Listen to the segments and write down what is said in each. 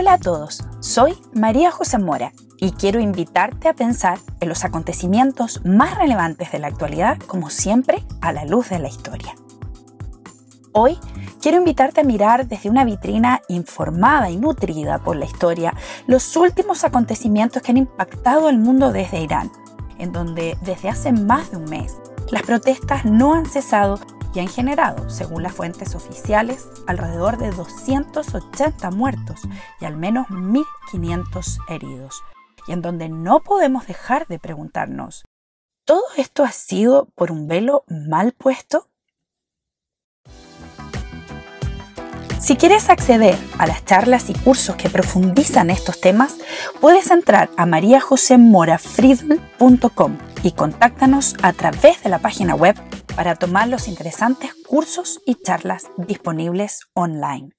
Hola a todos, soy María José Mora y quiero invitarte a pensar en los acontecimientos más relevantes de la actualidad, como siempre, a la luz de la historia. Hoy quiero invitarte a mirar desde una vitrina informada y nutrida por la historia los últimos acontecimientos que han impactado el mundo desde Irán, en donde desde hace más de un mes las protestas no han cesado han generado, según las fuentes oficiales, alrededor de 280 muertos y al menos 1.500 heridos, y en donde no podemos dejar de preguntarnos, ¿todo esto ha sido por un velo mal puesto? Si quieres acceder a las charlas y cursos que profundizan estos temas, puedes entrar a mariajosemorafriedl.com y contáctanos a través de la página web para tomar los interesantes cursos y charlas disponibles online.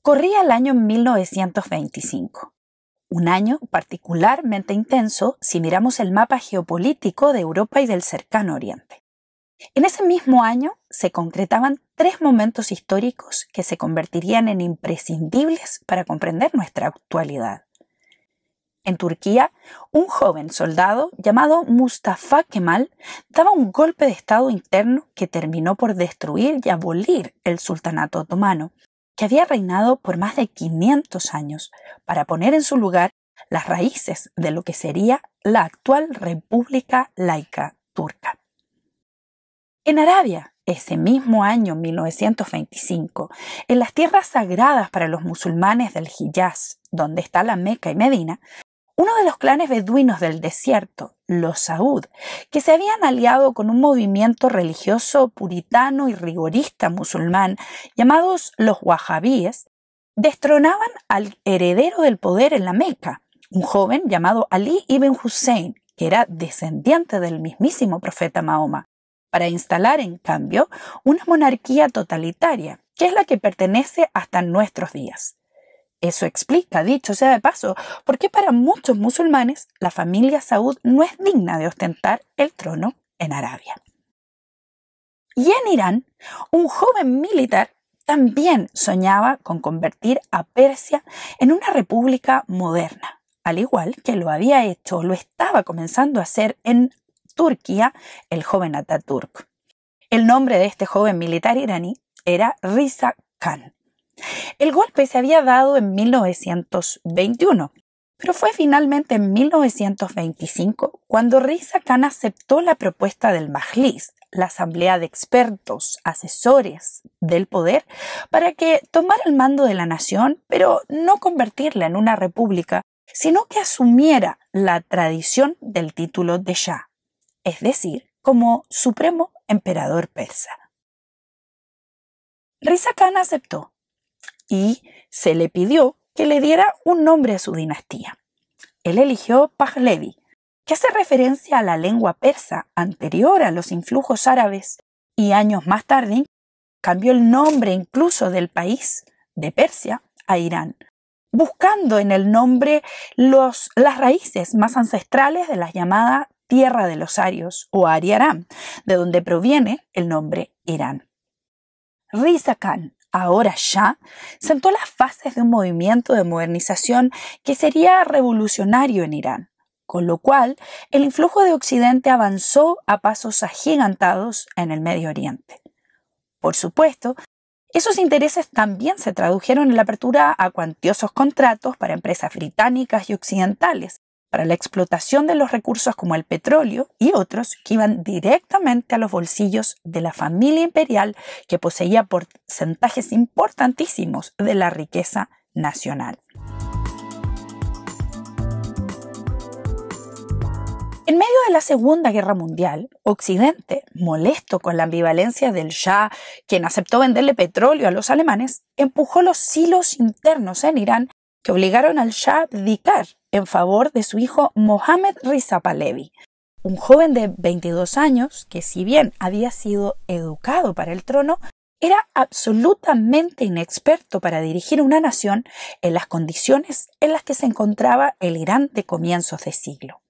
Corría el año 1925, un año particularmente intenso si miramos el mapa geopolítico de Europa y del cercano Oriente. En ese mismo año se concretaban tres momentos históricos que se convertirían en imprescindibles para comprender nuestra actualidad. En Turquía, un joven soldado llamado Mustafa Kemal daba un golpe de Estado interno que terminó por destruir y abolir el sultanato otomano, que había reinado por más de 500 años, para poner en su lugar las raíces de lo que sería la actual República Laica Turca. En Arabia, ese mismo año 1925, en las tierras sagradas para los musulmanes del Hijaz, donde está la Meca y Medina, uno de los clanes beduinos del desierto, los Saud, que se habían aliado con un movimiento religioso puritano y rigorista musulmán llamados los Wahhabíes, destronaban al heredero del poder en la Meca, un joven llamado Ali ibn Hussein, que era descendiente del mismísimo profeta Mahoma, para instalar, en cambio, una monarquía totalitaria, que es la que pertenece hasta nuestros días. Eso explica, dicho sea de paso, por qué para muchos musulmanes la familia Saud no es digna de ostentar el trono en Arabia. Y en Irán, un joven militar también soñaba con convertir a Persia en una república moderna, al igual que lo había hecho, lo estaba comenzando a hacer en Turquía el joven Ataturk. El nombre de este joven militar iraní era Riza Khan. El golpe se había dado en 1921, pero fue finalmente en 1925 cuando Riza Khan aceptó la propuesta del Majlis, la asamblea de expertos, asesores del poder, para que tomara el mando de la nación, pero no convertirla en una república, sino que asumiera la tradición del título de Shah es decir, como supremo emperador persa. Riza Khan aceptó y se le pidió que le diera un nombre a su dinastía. Él eligió Pahlavi, que hace referencia a la lengua persa anterior a los influjos árabes, y años más tarde cambió el nombre incluso del país, de Persia, a Irán, buscando en el nombre las raíces más ancestrales de la llamada tierra de los arios o Ariaram, de donde proviene el nombre Irán. Riza Khan, ahora ya, sentó las fases de un movimiento de modernización que sería revolucionario en Irán, con lo cual el influjo de Occidente avanzó a pasos agigantados en el Medio Oriente. Por supuesto, esos intereses también se tradujeron en la apertura a cuantiosos contratos para empresas británicas y occidentales, para la explotación de los recursos como el petróleo y otros que iban directamente a los bolsillos de la familia imperial que poseía porcentajes importantísimos de la riqueza nacional. En medio de la Segunda Guerra Mundial, Occidente, molesto con la ambivalencia del Shah, quien aceptó venderle petróleo a los alemanes, empujó los hilos internos en Irán que obligaron al Shah a abdicar en favor de su hijo Mohammad Riza Pahlavi, un joven de 22 años que si bien había sido educado para el trono, era absolutamente inexperto para dirigir una nación en las condiciones en las que se encontraba el Irán de comienzos de siglo.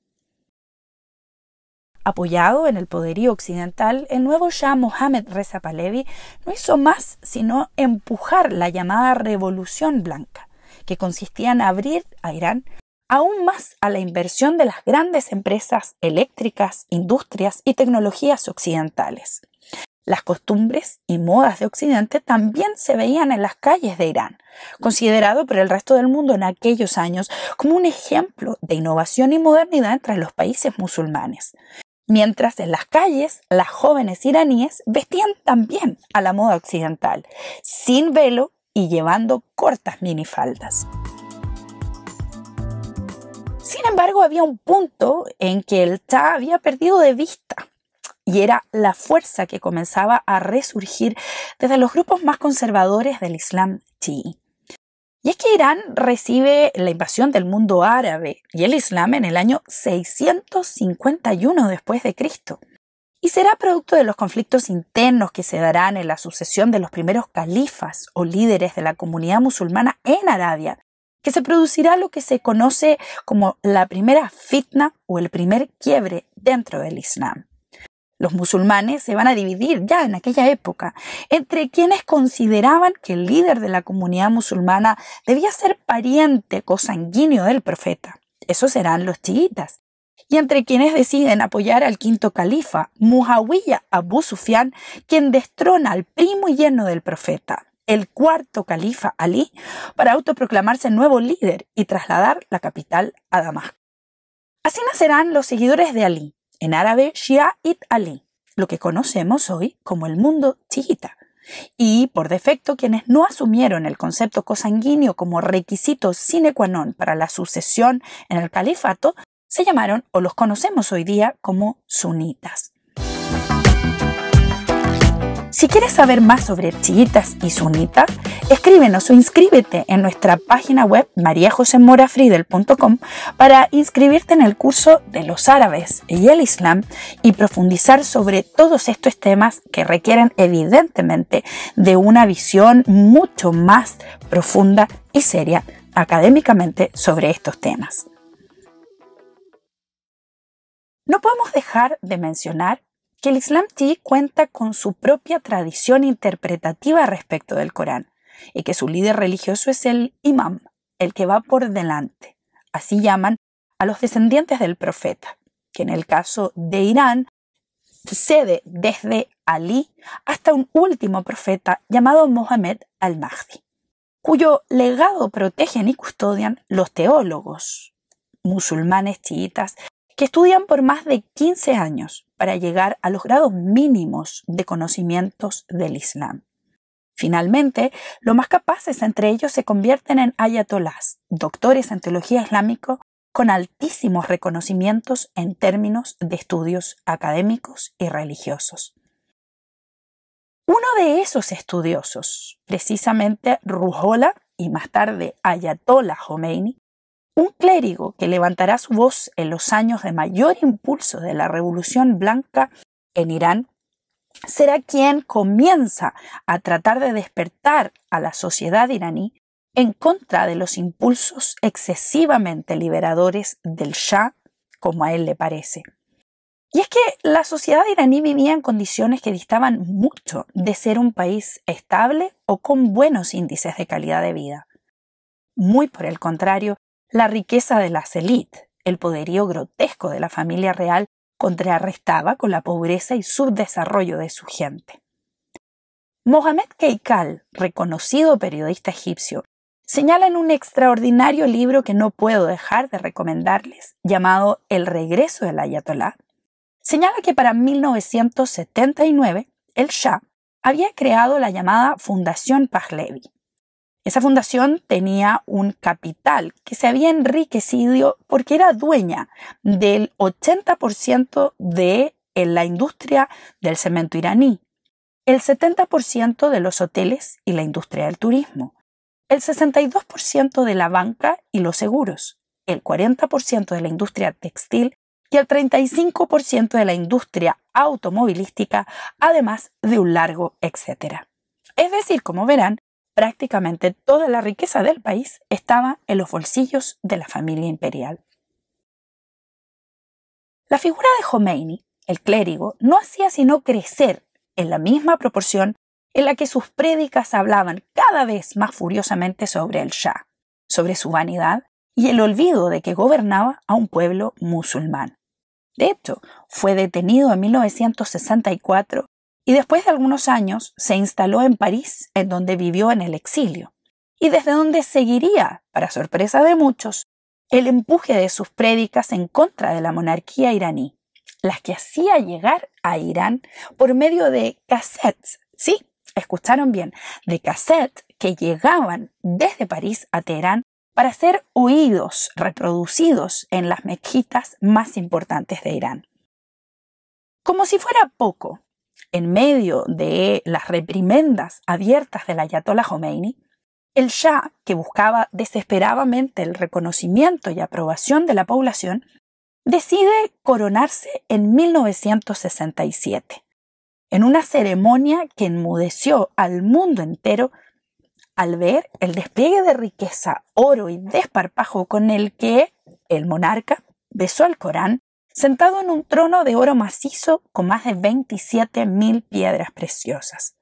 Apoyado en el poderío occidental, el nuevo Shah Mohammed Reza Pahlavi no hizo más sino empujar la llamada Revolución Blanca, que consistía en abrir a Irán aún más a la inversión de las grandes empresas eléctricas, industrias y tecnologías occidentales. Las costumbres y modas de Occidente también se veían en las calles de Irán, considerado por el resto del mundo en aquellos años como un ejemplo de innovación y modernidad entre los países musulmanes. Mientras en las calles las jóvenes iraníes vestían también a la moda occidental, sin velo y llevando cortas minifaldas. Sin embargo, había un punto en que el Shah había perdido de vista y era la fuerza que comenzaba a resurgir desde los grupos más conservadores del Islam chií. Y es que Irán recibe la invasión del mundo árabe y el Islam en el año 651 después de Cristo. Y será producto de los conflictos internos que se darán en la sucesión de los primeros califas o líderes de la comunidad musulmana en Arabia, que se producirá lo que se conoce como la primera fitna o el primer quiebre dentro del Islam. Los musulmanes se van a dividir ya en aquella época entre quienes consideraban que el líder de la comunidad musulmana debía ser pariente cosanguíneo del profeta. Esos serán los chiitas. Y entre quienes deciden apoyar al quinto califa, Muawiyah Abu Sufyan, quien destrona al primo y yerno del profeta, el cuarto califa Ali, para autoproclamarse nuevo líder y trasladar la capital a Damasco. Así nacerán los seguidores de Ali, en árabe Shia'it Ali, lo que conocemos hoy como el mundo chiita. Y, por defecto, quienes no asumieron el concepto cosanguíneo como requisito sine qua non para la sucesión en el califato, se llamaron o los conocemos hoy día como sunitas. Si quieres saber más sobre chiitas y sunitas, escríbenos o inscríbete en nuestra página web mariajosemorafridel.com para inscribirte en el curso de los árabes y el islam y profundizar sobre todos estos temas que requieren evidentemente de una visión mucho más profunda y seria académicamente sobre estos temas. No podemos dejar de mencionar que el Islam Tea cuenta con su propia tradición interpretativa respecto del Corán y que su líder religioso es el imam, el que va por delante. Así llaman a los descendientes del profeta, que en el caso de Irán cede desde Ali hasta un último profeta llamado Mohammed al-Mahdi, cuyo legado protegen y custodian los teólogos musulmanes chiitas que estudian por más de 15 años para llegar a los grados mínimos de conocimientos del Islam. Finalmente, los más capaces entre ellos se convierten en ayatolás, doctores en teología islámica con altísimos reconocimientos en términos de estudios académicos y religiosos. Uno de esos estudiosos, precisamente Ruhollah y más tarde Ayatollah Khomeini, un clérigo que levantará su voz en los años de mayor impulso de la Revolución Blanca en Irán, será quien comienza a tratar de despertar a la sociedad iraní en contra de los impulsos excesivamente liberadores del Shah, como a él le parece. Y es que la sociedad iraní vivía en condiciones que distaban mucho de ser un país estable o con buenos índices de calidad de vida. Muy por el contrario, la riqueza de las élites, el poderío grotesco de la familia real contrarrestaba con la pobreza y subdesarrollo de su gente. Mohamed Keikal, reconocido periodista egipcio, señala en un extraordinario libro que no puedo dejar de recomendarles, llamado El regreso del Ayatollah, señala que para 1979 el Shah había creado la llamada Fundación Pahlavi, esa fundación tenía un capital que se había enriquecido porque era dueña del 80% de la industria del cemento iraní, el 70% de los hoteles y la industria del turismo, el 62% de la banca y los seguros, el 40% de la industria textil y el 35% de la industria automovilística, además de un largo etcétera. Es decir, como verán, prácticamente toda la riqueza del país estaba en los bolsillos de la familia imperial. La figura de Khomeini el clérigo, no hacía sino crecer en la misma proporción en la que sus prédicas hablaban cada vez más furiosamente sobre el Shah, sobre su vanidad y el olvido de que gobernaba a un pueblo musulmán. De hecho, fue detenido en 1964 y después de algunos años se instaló en París, en donde vivió en el exilio, y desde donde seguiría, para sorpresa de muchos, el empuje de sus prédicas en contra de la monarquía iraní, las que hacía llegar a Irán por medio de cassettes, sí, escucharon bien, de cassettes que llegaban desde París a Teherán para ser oídos, reproducidos en las mezquitas más importantes de Irán. Como si fuera poco, en medio de las reprimendas abiertas del Ayatollah Khomeini, el Shah, que buscaba desesperadamente el reconocimiento y aprobación de la población, decide coronarse en 1967, en una ceremonia que enmudeció al mundo entero al ver el despliegue de riqueza, oro y desparpajo con el que el monarca besó al Corán, sentado en un trono de oro macizo con más de 27.000 piedras preciosas.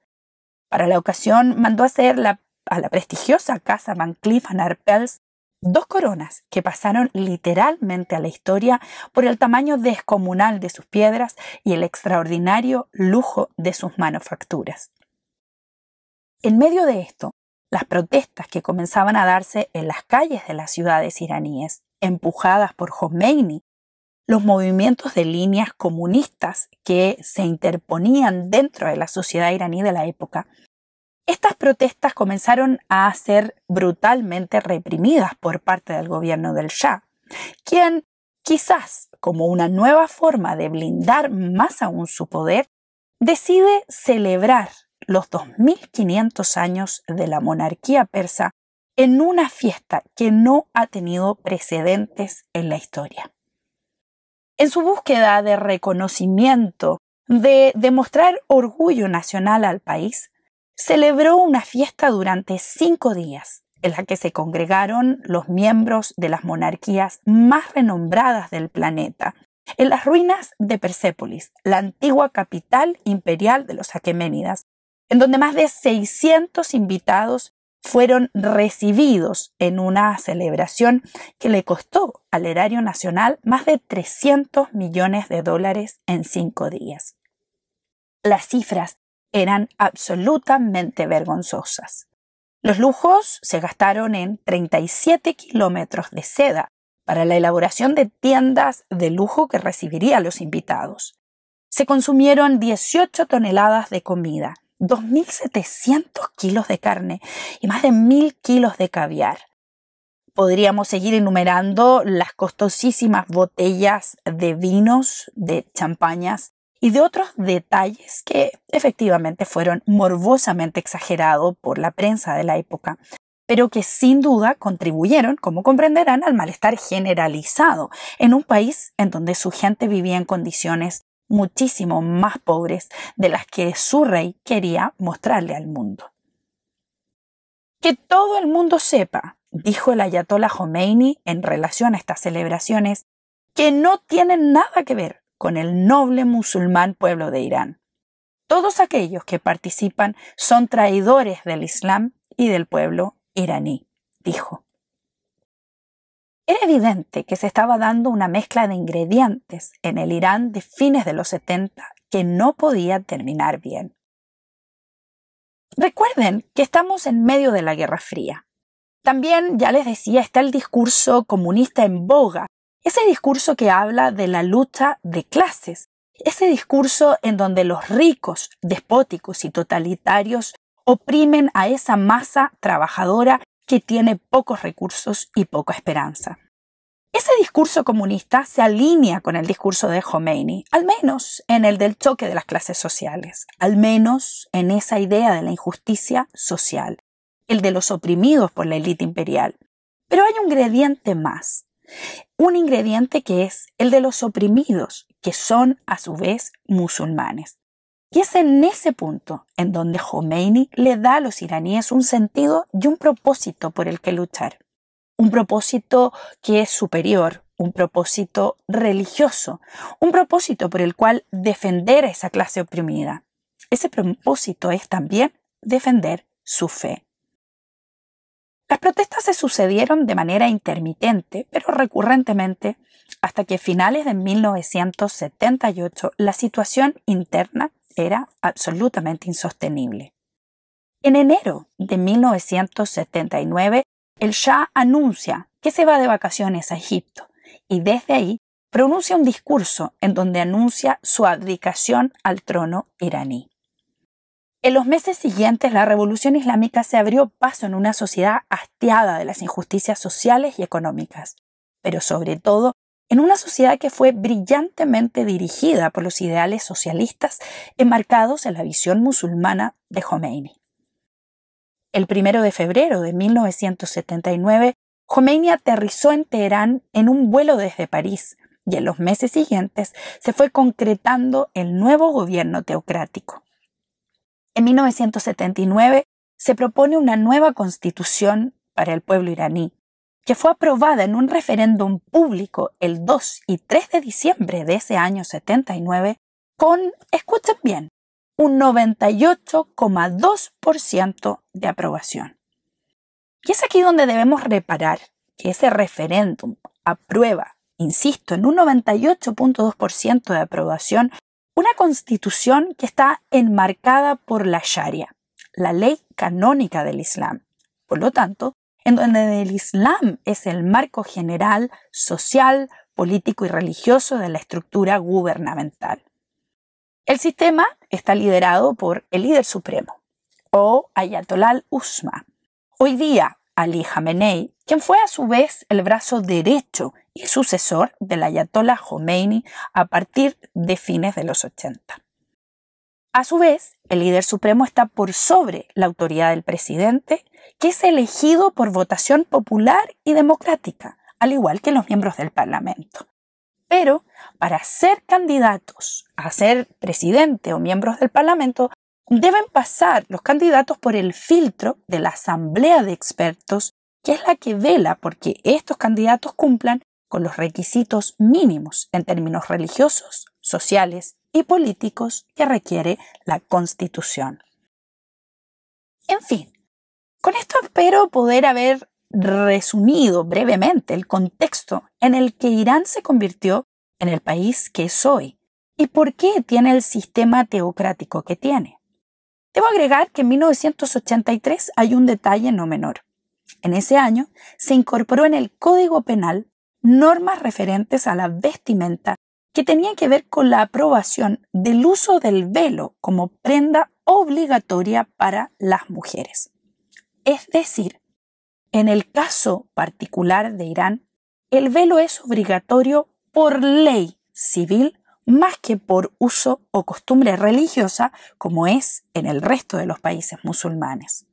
Para la ocasión mandó hacer a la prestigiosa casa Van Cleef Arpels dos coronas que pasaron literalmente a la historia por el tamaño descomunal de sus piedras y el extraordinario lujo de sus manufacturas. En medio de esto, las protestas que comenzaban a darse en las calles de las ciudades iraníes, empujadas por Khomeini, los movimientos de líneas comunistas que se interponían dentro de la sociedad iraní de la época, estas protestas comenzaron a ser brutalmente reprimidas por parte del gobierno del Shah, quien, quizás como una nueva forma de blindar más aún su poder, decide celebrar los 2500 años de la monarquía persa en una fiesta que no ha tenido precedentes en la historia. En su búsqueda de reconocimiento, de demostrar orgullo nacional al país, celebró una fiesta durante cinco días, en la que se congregaron los miembros de las monarquías más renombradas del planeta, en las ruinas de Persépolis, la antigua capital imperial de los Aqueménidas, en donde más de 600 invitados fueron recibidos en una celebración que le costó al erario nacional más de 300 millones de dólares en cinco días. Las cifras eran absolutamente vergonzosas. Los lujos se gastaron en 37 kilómetros de seda para la elaboración de tiendas de lujo que recibiría los invitados. Se consumieron 18 toneladas de comida, 2.700 kilos de carne y más de 1.000 kilos de caviar. Podríamos seguir enumerando las costosísimas botellas de vinos, de champañas y de otros detalles que efectivamente fueron morbosamente exagerados por la prensa de la época, pero que sin duda contribuyeron, como comprenderán, al malestar generalizado en un país en donde su gente vivía en condiciones muchísimo más pobres de las que su rey quería mostrarle al mundo. Que todo el mundo sepa, dijo el ayatollah Khomeini en relación a estas celebraciones, que no tienen nada que ver con el noble musulmán pueblo de Irán. Todos aquellos que participan son traidores del Islam y del pueblo iraní, dijo. Era evidente que se estaba dando una mezcla de ingredientes en el Irán de fines de los 70 que no podía terminar bien. Recuerden que estamos en medio de la Guerra Fría. También, ya les decía, está el discurso comunista en boga, ese discurso que habla de la lucha de clases, ese discurso en donde los ricos, despóticos y totalitarios oprimen a esa masa trabajadora que tiene pocos recursos y poca esperanza. Ese discurso comunista se alinea con el discurso de Khomeini, al menos en el del choque de las clases sociales, al menos en esa idea de la injusticia social, el de los oprimidos por la élite imperial. Pero hay un ingrediente más, un ingrediente que es el de los oprimidos, que son a su vez musulmanes. Y es en ese punto en donde Khomeini le da a los iraníes un sentido y un propósito por el que luchar. Un propósito que es superior, un propósito religioso, un propósito por el cual defender a esa clase oprimida. Ese propósito es también defender su fe. Las protestas se sucedieron de manera intermitente, pero recurrentemente, hasta que a finales de 1978 la situación interna era absolutamente insostenible. En enero de 1979, el Shah anuncia que se va de vacaciones a Egipto y desde ahí pronuncia un discurso en donde anuncia su abdicación al trono iraní. En los meses siguientes, la revolución islámica se abrió paso en una sociedad hastiada de las injusticias sociales y económicas, pero sobre todo en una sociedad que fue brillantemente dirigida por los ideales socialistas enmarcados en la visión musulmana de Khomeini. El primero de febrero de 1979, Khomeini aterrizó en Teherán en un vuelo desde París y en los meses siguientes se fue concretando el nuevo gobierno teocrático. En 1979 se propone una nueva constitución para el pueblo iraní, que fue aprobada en un referéndum público el 2 y 3 de diciembre de ese año 79 con, escuchen bien, un 98,2% de aprobación. Y es aquí donde debemos reparar que ese referéndum aprueba, insisto, en un 98.2% de aprobación una constitución que está enmarcada por la Sharia, la ley canónica del Islam. Por lo tanto, en donde el Islam es el marco general, social, político y religioso de la estructura gubernamental. El sistema está liderado por el líder supremo, o Ayatollah Usma. Hoy día, Ali Khamenei, quien fue a su vez el brazo derecho y sucesor del Ayatollah Khomeini a partir de fines de los 80. A su vez, el líder supremo está por sobre la autoridad del presidente, que es elegido por votación popular y democrática, al igual que los miembros del Parlamento. Pero para ser candidatos a ser presidente o miembros del Parlamento, deben pasar los candidatos por el filtro de la Asamblea de Expertos que es la que vela porque estos candidatos cumplan con los requisitos mínimos en términos religiosos, sociales y políticos que requiere la Constitución. En fin, con esto espero poder haber resumido brevemente el contexto en el que Irán se convirtió en el país que es hoy y por qué tiene el sistema teocrático que tiene. Debo agregar que en 1983 hay un detalle no menor. En ese año se incorporó en el Código Penal normas referentes a la vestimenta que tenían que ver con la aprobación del uso del velo como prenda obligatoria para las mujeres. Es decir, en el caso particular de Irán, el velo es obligatorio por ley civil más que por uso o costumbre religiosa como es en el resto de los países musulmanes.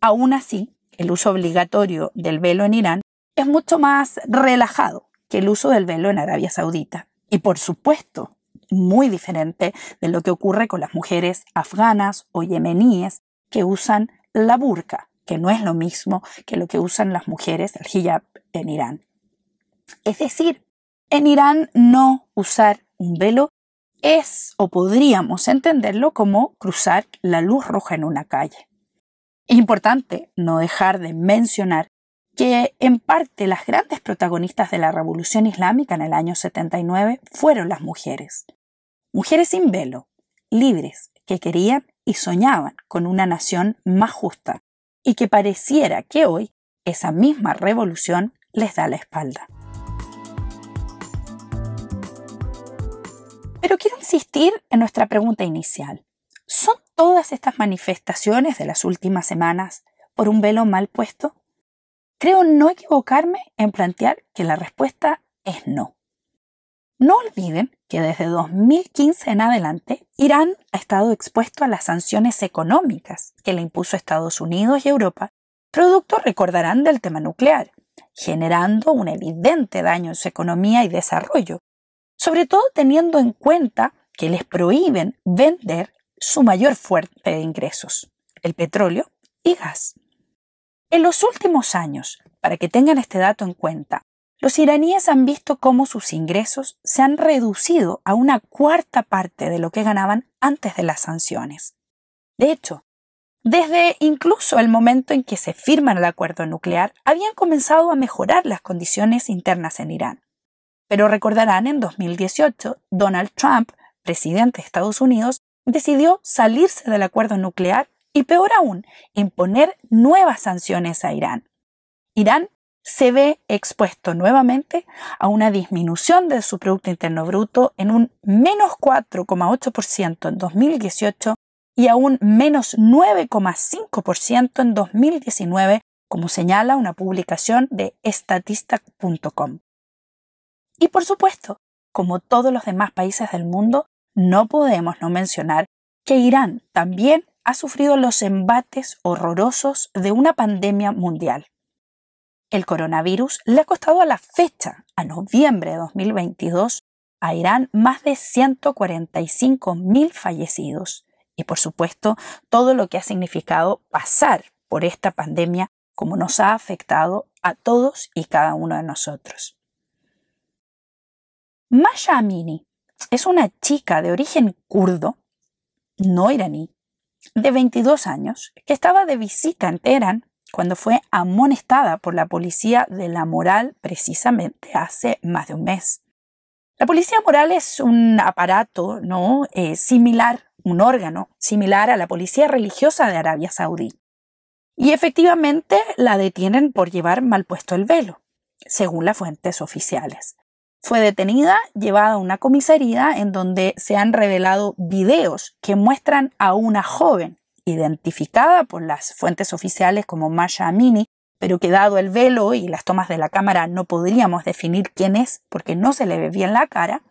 Aún así, el uso obligatorio del velo en Irán es mucho más relajado que el uso del velo en Arabia Saudita. Y por supuesto, muy diferente de lo que ocurre con las mujeres afganas o yemeníes que usan la burka, que no es lo mismo que lo que usan las mujeres, el hijab, en Irán. Es decir, en Irán no usar un velo es o podríamos entenderlo como cruzar la luz roja en una calle. Es importante no dejar de mencionar que en parte las grandes protagonistas de la revolución islámica en el año 79 fueron las mujeres. Mujeres sin velo, libres, que querían y soñaban con una nación más justa y que pareciera que hoy esa misma revolución les da la espalda. Pero quiero insistir en nuestra pregunta inicial. ¿Son todas estas manifestaciones de las últimas semanas por un velo mal puesto? Creo no equivocarme en plantear que la respuesta es no. No olviden que desde 2015 en adelante Irán ha estado expuesto a las sanciones económicas que le impuso Estados Unidos y Europa, producto, recordarán, del tema nuclear, generando un evidente daño en su economía y desarrollo, sobre todo teniendo en cuenta que les prohíben vender su mayor fuente de ingresos, el petróleo y gas. En los últimos años, para que tengan este dato en cuenta, los iraníes han visto cómo sus ingresos se han reducido a una cuarta parte de lo que ganaban antes de las sanciones. De hecho, desde incluso el momento en que se firma el acuerdo nuclear, habían comenzado a mejorar las condiciones internas en Irán. Pero recordarán, en 2018, Donald Trump, presidente de Estados Unidos, decidió salirse del acuerdo nuclear y, peor aún, imponer nuevas sanciones a Irán. Irán se ve expuesto nuevamente a una disminución de su Producto Interno Bruto en un menos 4,8% en 2018 y a un menos 9,5% en 2019, como señala una publicación de statista.com. Y por supuesto, como todos los demás países del mundo, no podemos no mencionar que Irán también ha sufrido los embates horrorosos de una pandemia mundial. El coronavirus le ha costado a la fecha, a noviembre de 2022, a Irán más de 145.000 fallecidos y por supuesto todo lo que ha significado pasar por esta pandemia como nos ha afectado a todos y cada uno de nosotros. Masha Amini es una chica de origen kurdo, no iraní, de 22 años, que estaba de visita en Teherán cuando fue amonestada por la policía de la moral precisamente hace más de un mes. La policía moral es un aparato ¿no? Eh, similar, un órgano similar a la policía religiosa de Arabia Saudí. Y efectivamente la detienen por llevar mal puesto el velo, según las fuentes oficiales. Fue detenida, llevada a una comisaría en donde se han revelado videos que muestran a una joven identificada por las fuentes oficiales como Masha Amini, pero que dado el velo y las tomas de la cámara no podríamos definir quién es porque no se le ve bien la cara,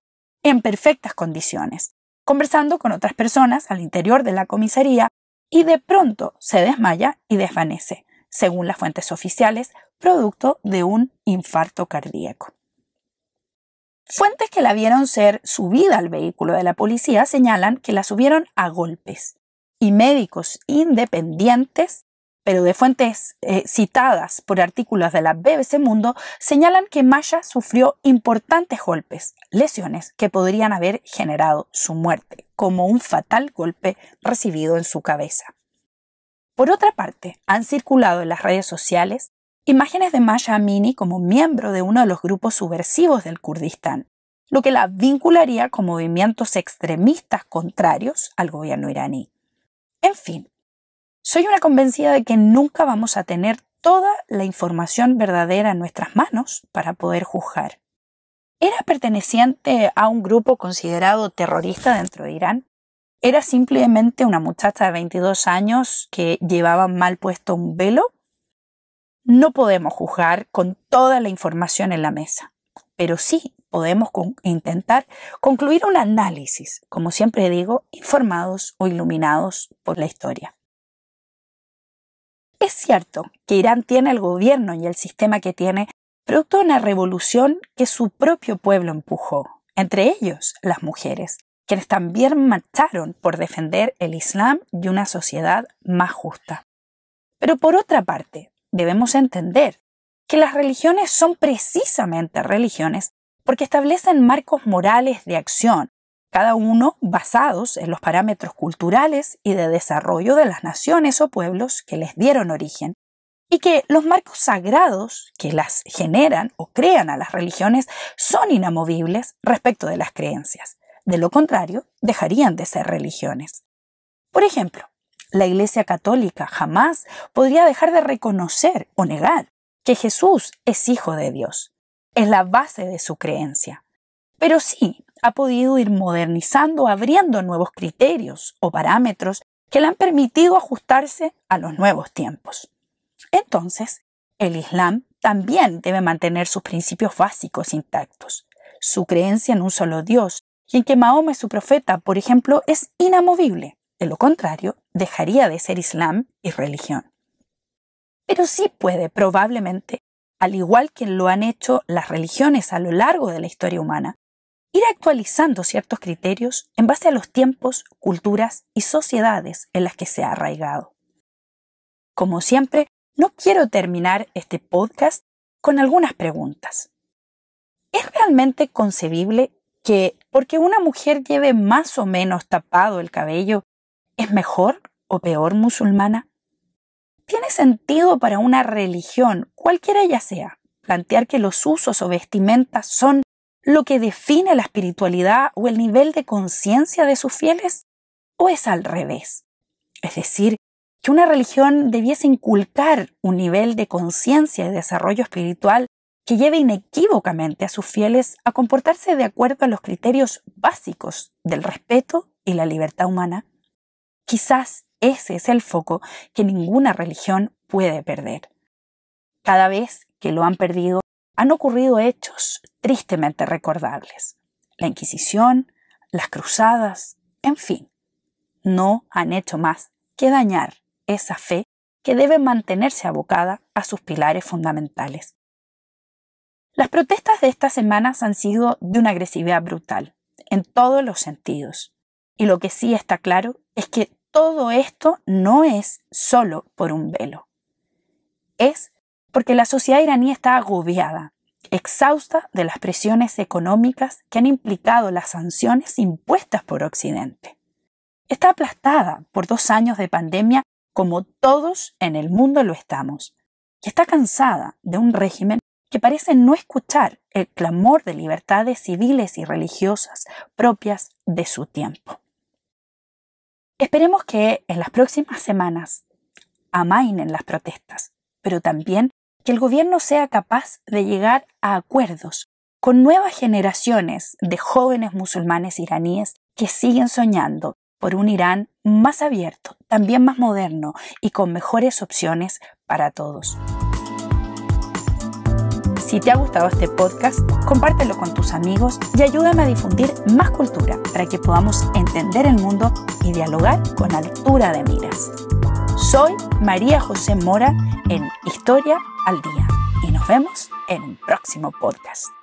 en perfectas condiciones, conversando con otras personas al interior de la comisaría y de pronto se desmaya y desvanece, según las fuentes oficiales, producto de un infarto cardíaco. Fuentes que la vieron ser subida al vehículo de la policía señalan que la subieron a golpes y médicos independientes, pero de fuentes eh, citadas por artículos de la BBC Mundo, señalan que Maya sufrió importantes golpes, lesiones que podrían haber generado su muerte, como un fatal golpe recibido en su cabeza. Por otra parte, han circulado en las redes sociales imágenes de Maya Amini como miembro de uno de los grupos subversivos del Kurdistán, lo que la vincularía con movimientos extremistas contrarios al gobierno iraní. En fin, soy una convencida de que nunca vamos a tener toda la información verdadera en nuestras manos para poder juzgar. ¿Era perteneciente a un grupo considerado terrorista dentro de Irán? ¿Era simplemente una muchacha de 22 años que llevaba mal puesto un velo? No podemos juzgar con toda la información en la mesa, pero sí podemos intentar concluir un análisis, como siempre digo, informados o iluminados por la historia. Es cierto que Irán tiene el gobierno y el sistema que tiene producto de una revolución que su propio pueblo empujó, entre ellos las mujeres, quienes también marcharon por defender el Islam y una sociedad más justa. Pero por otra parte, debemos entender que las religiones son precisamente religiones porque establecen marcos morales de acción, cada uno basados en los parámetros culturales y de desarrollo de las naciones o pueblos que les dieron origen, y que los marcos sagrados que las generan o crean a las religiones son inamovibles respecto de las creencias. De lo contrario, dejarían de ser religiones. Por ejemplo, la Iglesia Católica jamás podría dejar de reconocer o negar que Jesús es Hijo de Dios. Es la base de su creencia. Pero sí ha podido ir modernizando, abriendo nuevos criterios o parámetros que le han permitido ajustarse a los nuevos tiempos. Entonces, el Islam también debe mantener sus principios básicos intactos. Su creencia en un solo Dios y en que Mahoma es su profeta, por ejemplo, es inamovible. De lo contrario, dejaría de ser Islam y religión. Pero sí puede, probablemente, al igual que lo han hecho las religiones a lo largo de la historia humana, ir actualizando ciertos criterios en base a los tiempos, culturas y sociedades en las que se ha arraigado. Como siempre, no quiero terminar este podcast con algunas preguntas. ¿Es realmente concebible que porque una mujer lleve más o menos tapado el cabello, es mejor o peor musulmana? ¿Tiene sentido para una religión, cualquiera ella sea, plantear que los usos o vestimentas son lo que define la espiritualidad o el nivel de conciencia de sus fieles? ¿O es al revés? Es decir, que una religión debiese inculcar un nivel de conciencia y desarrollo espiritual que lleve inequívocamente a sus fieles a comportarse de acuerdo a los criterios básicos del respeto y la libertad humana. Quizás ese es el foco que ninguna religión puede perder. Cada vez que lo han perdido, han ocurrido hechos tristemente recordables. La Inquisición, las cruzadas, en fin, no han hecho más que dañar esa fe que debe mantenerse abocada a sus pilares fundamentales. Las protestas de estas semanas han sido de una agresividad brutal, en todos los sentidos. Y lo que sí está claro es que todo esto no es solo por un velo. Es porque la sociedad iraní está agobiada, exhausta de las presiones económicas que han implicado las sanciones impuestas por Occidente. Está aplastada por dos años de pandemia como todos en el mundo lo estamos, y está cansada de un régimen que parece no escuchar el clamor de libertades civiles y religiosas propias de su tiempo. Esperemos que en las próximas semanas amainen las protestas, pero también que el gobierno sea capaz de llegar a acuerdos con nuevas generaciones de jóvenes musulmanes iraníes que siguen soñando por un Irán más abierto, también más moderno y con mejores opciones para todos. Si te ha gustado este podcast, compártelo con tus amigos y ayúdame a difundir más cultura para que podamos entender el mundo y dialogar con altura de miras. Soy María José Mora en Historia al Día y nos vemos en un próximo podcast.